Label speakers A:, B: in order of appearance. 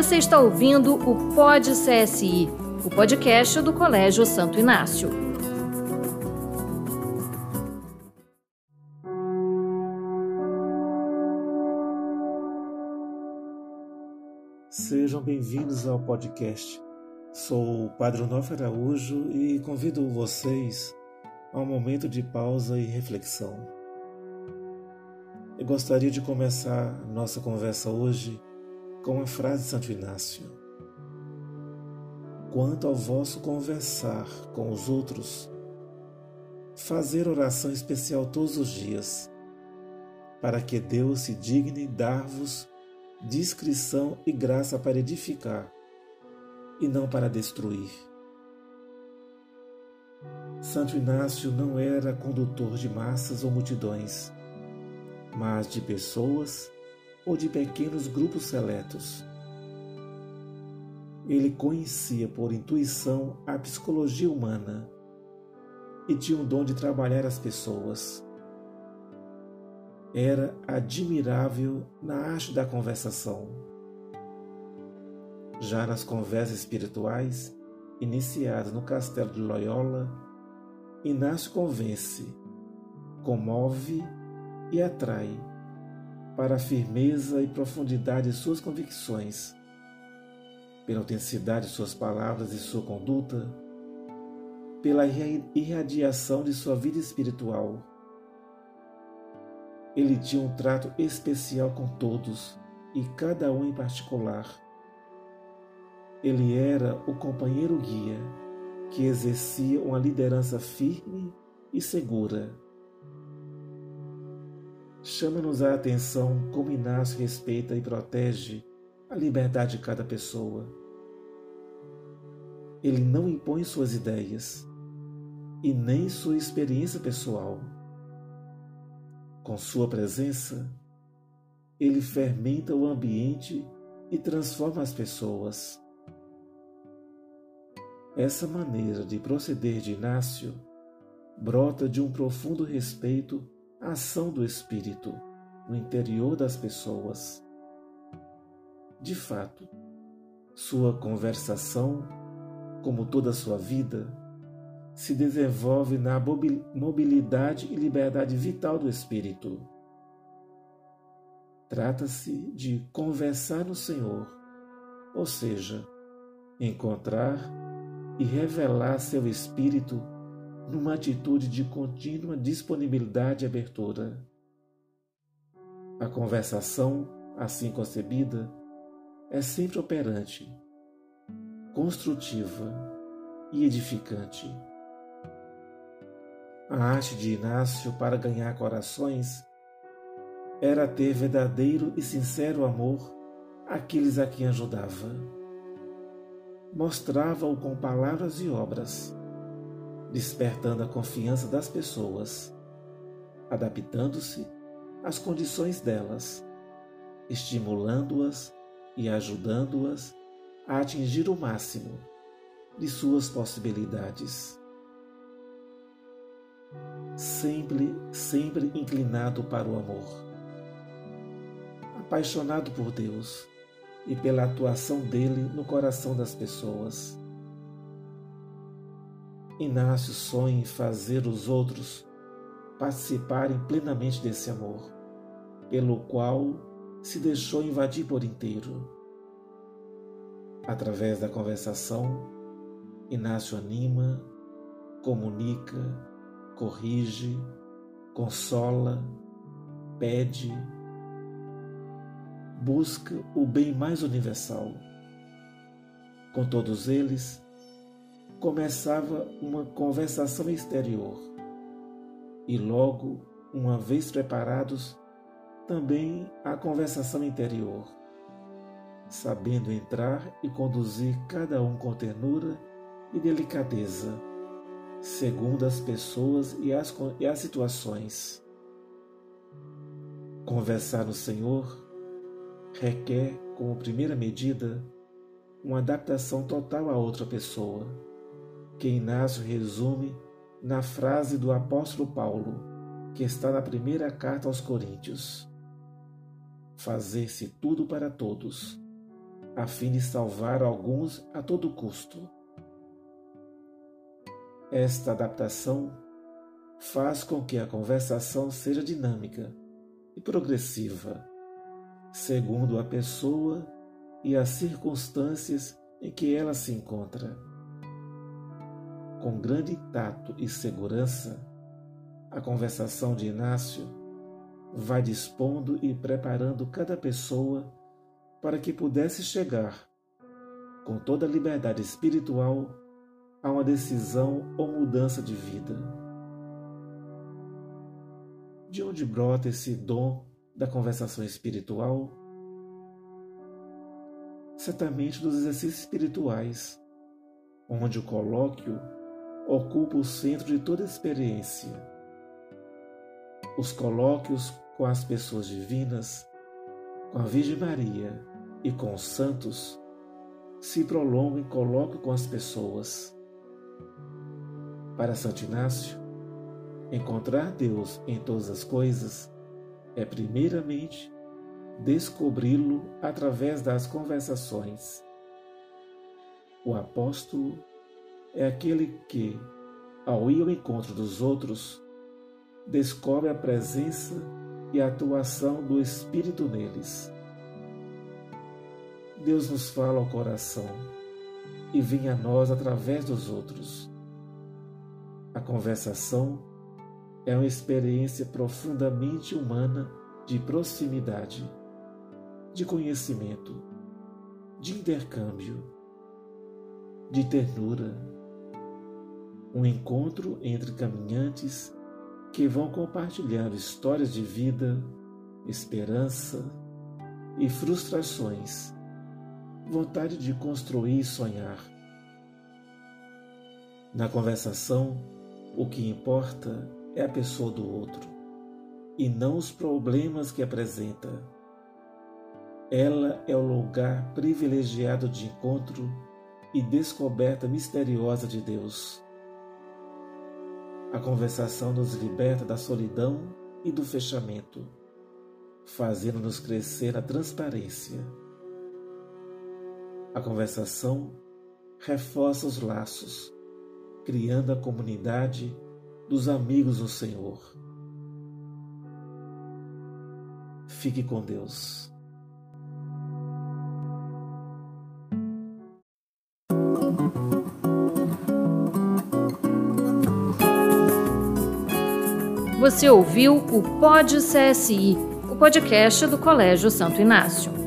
A: Você está ouvindo o Pod CSI, o podcast do Colégio Santo Inácio.
B: Sejam bem-vindos ao podcast. Sou o Padre Onofre Araújo e convido vocês a um momento de pausa e reflexão. Eu gostaria de começar nossa conversa hoje com a frase de Santo Inácio: Quanto ao vosso conversar com os outros, fazer oração especial todos os dias, para que Deus se digne dar-vos discrição e graça para edificar, e não para destruir. Santo Inácio não era condutor de massas ou multidões, mas de pessoas ou de pequenos grupos seletos. Ele conhecia por intuição a psicologia humana e tinha o dom de trabalhar as pessoas. Era admirável na arte da conversação. Já nas conversas espirituais, iniciadas no castelo de Loyola, Inácio convence, comove e atrai para a firmeza e profundidade de suas convicções, pela intensidade de suas palavras e sua conduta, pela irradiação de sua vida espiritual. Ele tinha um trato especial com todos e cada um em particular. Ele era o companheiro guia que exercia uma liderança firme e segura chama-nos a atenção como Inácio respeita e protege a liberdade de cada pessoa. Ele não impõe suas ideias e nem sua experiência pessoal. Com sua presença, ele fermenta o ambiente e transforma as pessoas. Essa maneira de proceder de Inácio brota de um profundo respeito a ação do Espírito no interior das pessoas. De fato, sua conversação, como toda a sua vida, se desenvolve na mobilidade e liberdade vital do espírito. Trata-se de conversar no Senhor, ou seja, encontrar e revelar seu espírito numa atitude de contínua disponibilidade e abertura. A conversação, assim concebida, é sempre operante, construtiva e edificante. A arte de Inácio para ganhar corações era ter verdadeiro e sincero amor àqueles a quem ajudava. Mostrava-o com palavras e obras despertando a confiança das pessoas, adaptando-se às condições delas, estimulando-as e ajudando-as a atingir o máximo de suas possibilidades. Sempre, sempre inclinado para o amor, apaixonado por Deus e pela atuação dele no coração das pessoas Inácio sonha em fazer os outros participarem plenamente desse amor, pelo qual se deixou invadir por inteiro. Através da conversação, Inácio anima, comunica, corrige, consola, pede, busca o bem mais universal. Com todos eles, começava uma conversação exterior. E logo, uma vez preparados, também a conversação interior, sabendo entrar e conduzir cada um com ternura e delicadeza, segundo as pessoas e as, e as situações. Conversar no Senhor requer, como primeira medida, uma adaptação total a outra pessoa que Inácio resume na frase do apóstolo Paulo, que está na primeira carta aos Coríntios: Fazer-se tudo para todos, a fim de salvar alguns a todo custo. Esta adaptação faz com que a conversação seja dinâmica e progressiva, segundo a pessoa e as circunstâncias em que ela se encontra. Com grande tato e segurança, a conversação de Inácio vai dispondo e preparando cada pessoa para que pudesse chegar, com toda a liberdade espiritual, a uma decisão ou mudança de vida. De onde brota esse dom da conversação espiritual? Certamente dos exercícios espirituais, onde o colóquio ocupa o centro de toda experiência. Os colóquios com as pessoas divinas, com a Virgem Maria e com os santos, se prolongam e colocam com as pessoas. Para Santo Inácio, encontrar Deus em todas as coisas é, primeiramente, descobri-lo através das conversações. O apóstolo é aquele que, ao ir ao encontro dos outros, descobre a presença e a atuação do Espírito neles. Deus nos fala ao coração e vem a nós através dos outros. A conversação é uma experiência profundamente humana de proximidade, de conhecimento, de intercâmbio, de ternura, um encontro entre caminhantes que vão compartilhando histórias de vida, esperança e frustrações, vontade de construir e sonhar. Na conversação, o que importa é a pessoa do outro e não os problemas que apresenta. Ela é o lugar privilegiado de encontro e descoberta misteriosa de Deus. A conversação nos liberta da solidão e do fechamento, fazendo-nos crescer na transparência. A conversação reforça os laços, criando a comunidade dos amigos do Senhor. Fique com Deus.
A: Você ouviu o Pod CSI, o podcast do Colégio Santo Inácio.